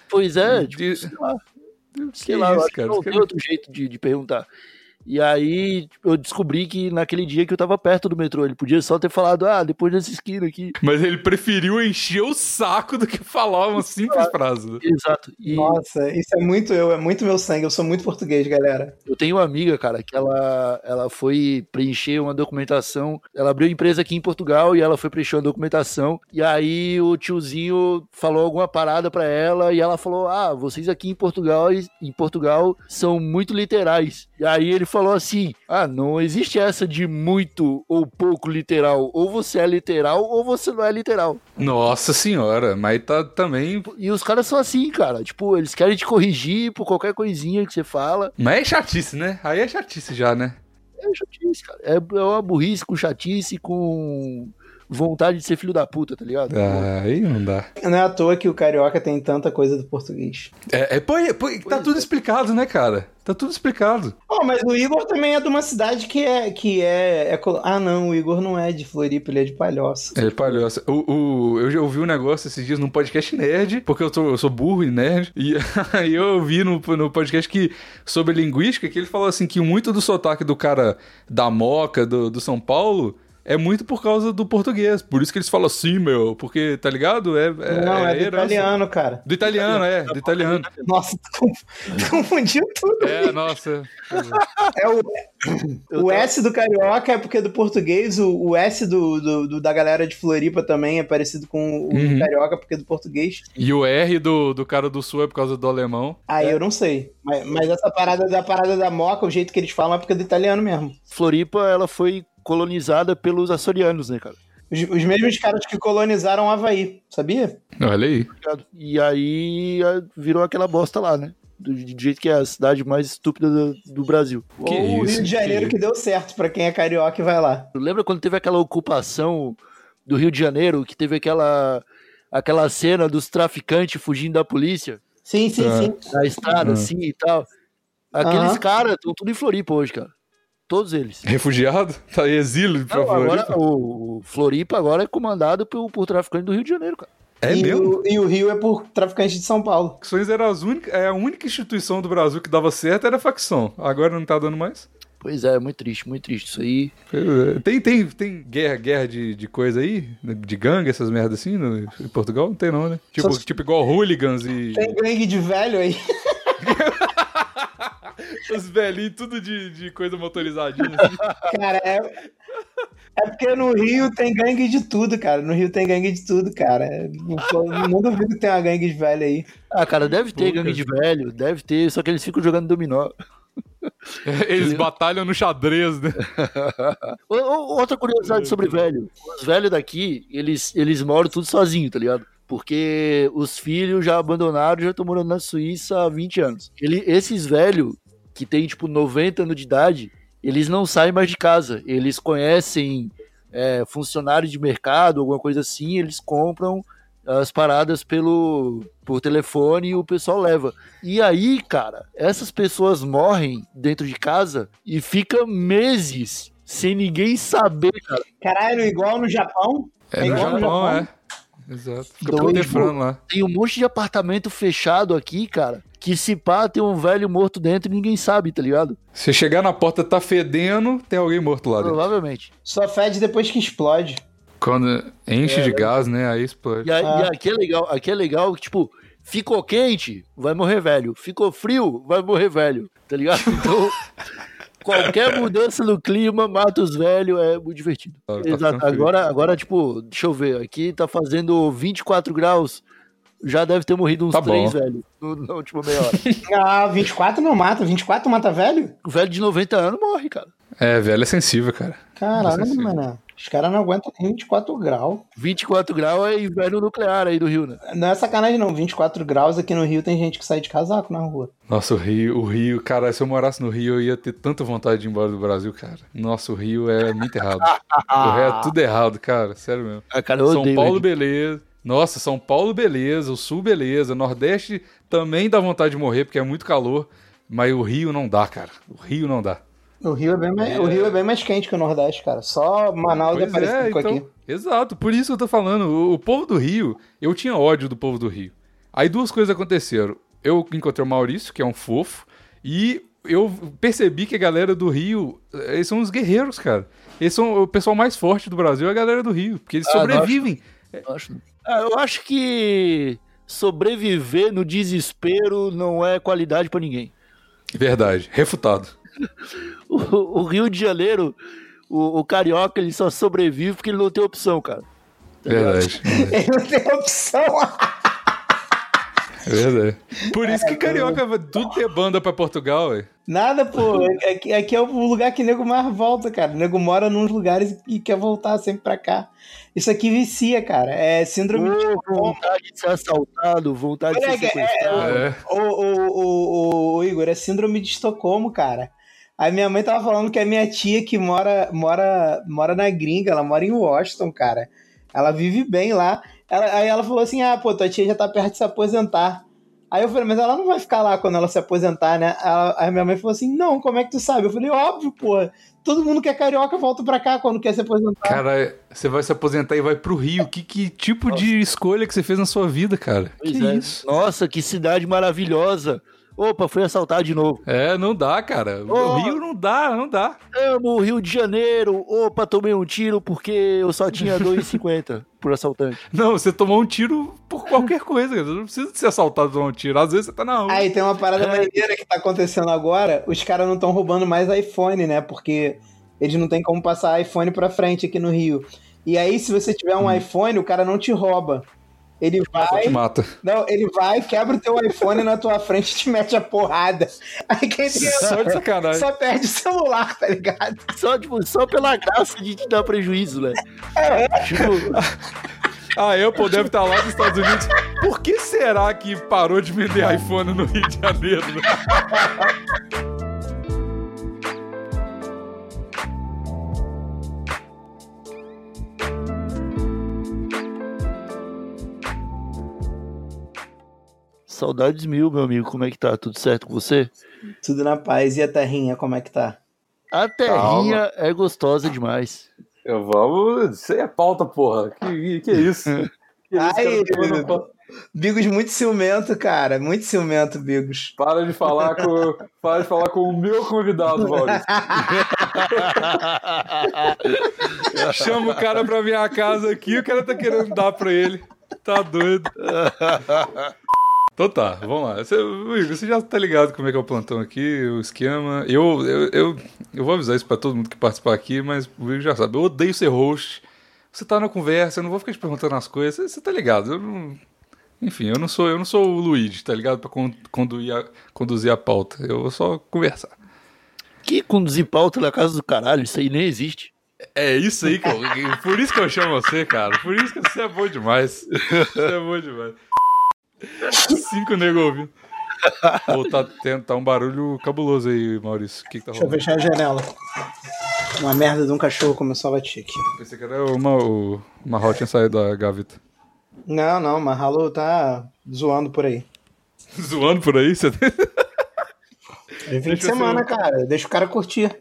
Pois é, tipo, De- sei lá. Que Sei lá, eu isso, que cara? não tem outro jeito de, de perguntar. E aí tipo, eu descobri que naquele dia que eu tava perto do metrô, ele podia só ter falado, ah, depois dessa esquina aqui. Mas ele preferiu encher o saco do que falar uma simples frase. né? Exato. E Nossa, isso é muito eu, é muito meu sangue. Eu sou muito português, galera. eu tenho uma amiga, cara, que ela, ela foi preencher uma documentação. Ela abriu empresa aqui em Portugal e ela foi preencher uma documentação. E aí o tiozinho falou alguma parada pra ela e ela falou: Ah, vocês aqui em Portugal, em Portugal são muito literais. E aí ele falou assim: Ah, não existe essa de muito ou pouco literal. Ou você é literal ou você não é literal. Nossa senhora, mas tá também. E os caras são assim, cara. Tipo, eles querem te corrigir por qualquer coisinha que você fala. Mas é chatice, né? Aí é chatice já, né? É chatice, cara. É, é uma burrice com chatice, com vontade de ser filho da puta, tá ligado? Aí não dá. Não é à toa que o carioca tem tanta coisa do português. É, é, pô, é, pô, tá Pois tudo é. explicado, né, cara? Tá tudo explicado. Oh, mas o Igor também é de uma cidade que é. Que é, é Ah, não, o Igor não é de Floripa, ele é de Palhoça. É, palhoça. O, o, eu já ouvi um negócio esses dias num podcast nerd, porque eu, tô, eu sou burro e nerd, e aí eu ouvi no, no podcast que, sobre linguística que ele falou assim que muito do sotaque do cara da Moca, do, do São Paulo, é muito por causa do português. Por isso que eles falam assim, meu, porque, tá ligado? É, é, não, é, do herança. italiano, cara. Do italiano, é, do italiano. Nossa, confundiu tudo. É, nossa. É o, o S do carioca é porque é do português, o, o S do, do- do- da galera de Floripa também é parecido com o Uhum. do carioca porque é do português. E o R do, do cara do sul é por causa do alemão. Aí É. eu não sei. Mas, mas essa parada da parada da moca, o jeito que eles falam é porque é do italiano mesmo. Floripa, ela foi colonizada pelos açorianos, né, cara? Os, os mesmos caras que colonizaram o Havaí, sabia? Olha aí. E aí virou aquela bosta lá, né? Do, do jeito que é a cidade mais estúpida do, do Brasil. Que Ou o Rio de Janeiro que- que deu certo pra quem é carioca e vai lá. Lembra quando teve aquela ocupação do Rio de Janeiro, que teve aquela, aquela cena dos traficantes fugindo da polícia Sim, sim, Ah. sim. na estrada, Ah. assim e tal? Aqueles caras estão tudo em Floripa hoje, cara. Todos eles. Refugiado? Tá em exílio pra Não, agora, Floripa? o, o Floripa agora é comandado por, por traficantes do Rio de Janeiro, cara. É e, mesmo? O, e o Rio é por traficantes de São Paulo. Facções era as única, é a única instituição do Brasil que dava certo era a facção. Agora não tá dando mais. Pois é, muito triste, muito triste isso aí. Tem, tem, tem guerra, guerra de, de coisa aí? De gangue, essas merdas assim? No, em Portugal não tem não, né? Tipo, Só- tipo igual hooligans e Tem gangue de velho aí. os velhinhos, tudo de, de coisa motorizadinha assim. Cara, é. É porque no Rio tem gangue de tudo, cara. No Rio tem gangue de tudo, cara. Não, não duvido que tem uma gangue de velho aí. Ah, cara, deve ter Pô, gangue de velho, deve ter, só que eles ficam jogando dominó. Eles batalham no xadrez, né? Outra curiosidade sobre velho. Os velhos daqui, eles, eles moram tudo sozinhos, tá ligado? Porque os filhos já abandonaram, já estão morando na Suíça há 20 anos. Ele, esses velhos, que tem tipo 90 anos de idade, eles não saem mais de casa. Eles conhecem é, funcionários de mercado, alguma coisa assim, eles compram as paradas pelo por telefone e o pessoal leva. E aí, cara, essas pessoas morrem dentro de casa e fica meses sem ninguém saber, cara. Caralho, igual no Japão. É, É no igual no Japão, Japão. é. Exato. Fica Doido. proliferando lá. Tem um monte de apartamento fechado aqui, cara, que se pá tem um velho morto dentro e ninguém sabe, tá ligado? Se chegar na porta tá fedendo, tem alguém morto lá dentro. Provavelmente. Só fede depois que explode. Quando enche É, de gás, né? Aí explode. E, a- Ah. e aqui é legal, aqui é legal que, tipo, ficou quente, vai morrer velho. Ficou frio, vai morrer velho, tá ligado? Então, qualquer mudança no clima mata os velhos, é muito divertido. Tá Exato. ficando frio. Agora, agora, tipo, deixa eu ver, aqui tá fazendo 24 graus, já deve ter morrido uns Tá três no- na última meia hora. Ah, 24 não mata. 24 mata velho? o velho de 90 anos morre, cara. É, velho é sensível, cara. Caralho, se- mano. Os caras não aguentam nem 24 graus. 24 graus é inverno nuclear aí do Rio, né? Não é sacanagem, não. 24 graus aqui no Rio tem gente que sai de casaco na rua. Nossa, o Rio, o Rio, cara, se eu morasse no Rio, eu ia ter tanta vontade de ir embora do Brasil, cara. Nossa, o Rio é muito errado. o Rio é tudo errado, cara. Sério mesmo. Ah, cara, São odeio Paulo, beleza. Nossa, São Paulo, beleza. O Sul, beleza. Nordeste também dá vontade de morrer, porque é muito calor. Mas o Rio não dá, cara. O Rio não dá. O Rio é bem mais, o Rio é bem mais quente que o Nordeste, cara. Só Manaus é Pois parecido é, com então, aqui. exato. Por isso que eu tô falando. O, o povo do Rio, eu tinha ódio do povo do Rio. Aí duas coisas aconteceram. Eu encontrei o Maurício, que é um fofo, e eu percebi que a galera do Rio, eles são os guerreiros, cara. Eles são o pessoal mais forte do Brasil, é a galera do Rio, porque eles Ah, sobrevivem. Eu acho, Ah, eu acho que sobreviver no desespero não é qualidade pra ninguém. Verdade, refutado. O, o Rio de Janeiro, o, o carioca, ele só sobrevive porque ele não tem opção, cara. Verdade. Ele não tem opção. É verdade. Por isso que carioca vai tudo ter banda pra Portugal, ué. Nada, pô. Aqui, aqui é o lugar que o nego mais volta, cara. O nego mora nos lugares e quer voltar sempre pra cá. Isso aqui vicia, cara. É síndrome de Ô, vontade de ser assaltado, vontade de Olha, ser é- sequestrado. É. Ô, ô, ô, ô, ô, Igor, é síndrome de Estocolmo, cara. Aí minha mãe tava falando que a minha tia que mora, mora, mora na gringa, ela mora em Washington, cara. Ela vive bem lá. Ela- aí ela falou assim: ah, pô, tua tia já tá perto de se aposentar. Aí eu falei, mas ela não vai ficar lá quando ela se aposentar, né? Ela- aí minha mãe falou assim: não, como é que tu sabe? Eu falei, óbvio, pô. Todo mundo que é carioca volta pra cá quando quer se aposentar. Cara, você vai se aposentar e vai pro Rio. Que, que tipo de escolha que você fez na sua vida, cara? Pois que é. isso? Nossa, que cidade maravilhosa. Opa, fui assaltado de novo. É, não dá, cara. O Ô. Rio não dá, não dá. Amo o Rio de Janeiro. Opa, tomei um tiro porque eu só tinha 2,50 por assaltante. Não, você tomou um tiro por qualquer coisa, cara. Você não precisa de ser assaltado tomar um tiro. Às vezes você tá na rua. Aí tem uma parada É. maneira que tá acontecendo agora. Os caras não estão roubando mais iPhone, né? Porque eles não tem como passar iPhone pra frente aqui no Rio. E aí, se você tiver um iPhone, o cara não te rouba. Ele vai. te mata. Não, ele vai, quebra o teu iPhone na tua frente e te mete a porrada. Aí quem tem Só de sacanagem. só perde o celular, tá ligado? Só, tipo, só pela graça de te dar prejuízo, né? Tipo, A Apple deve estar lá nos Estados Unidos. Por que será que parou de vender iPhone no Rio de Janeiro? saudades mil, meu amigo. Como é que tá? Tudo certo com você? Tudo na paz. E a terrinha, como é que tá? A terrinha é gostosa demais. Eu vamos. Isso aí é pauta, porra. Que, que isso? Que isso, Ai, não- Bigos muito ciumento, cara. Muito ciumento, Bigos. Para de falar com. Para de falar com o meu convidado, Maurício. Chama o cara pra minha casa aqui, o cara tá querendo dar pra ele. Tá doido. Então tá, vamos lá. Você, você já tá ligado como é que é o plantão aqui, o esquema. Eu, eu, eu, eu vou avisar isso pra todo mundo que participar aqui, mas o Igor já sabe. Eu odeio ser host. Você tá na conversa, eu não vou ficar te perguntando as coisas. Você, você tá ligado? Eu não... Enfim, eu não sou, eu não sou o Luigi, tá ligado? Pra con- conduzir a, conduzir a pauta. Eu vou só conversar. Que conduzir pauta na casa do caralho, isso aí nem existe. É isso aí, que eu, por isso que eu chamo você, cara. Por isso que você é bom demais. Você é bom demais. Cinco nego ouvindo. Pô, tá, tá um barulho cabuloso aí, Maurício. O que, que tá Deixa eu rolando? fechar a janela. Uma merda de um cachorro começou a latir aqui. Pensei que era uma, o Marral tinha saído da gaveta. Não, não, Mahalo tá zoando por aí. Zoando por aí? Você... É fim de Deixa eu semana, ser- cara. Deixa o cara curtir.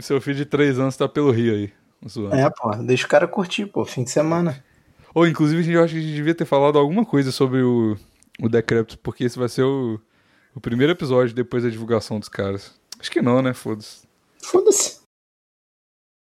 Seu filho de três anos tá pelo Rio aí. Zoando. É, pô. Deixa o cara curtir, pô. Fim de semana. Ou, inclusive, a gente- eu acho que a gente devia ter falado alguma coisa sobre o, o Decrépito, porque esse vai ser o, o primeiro episódio depois da divulgação dos caras. Acho que não, né? Foda-se. Foda-se.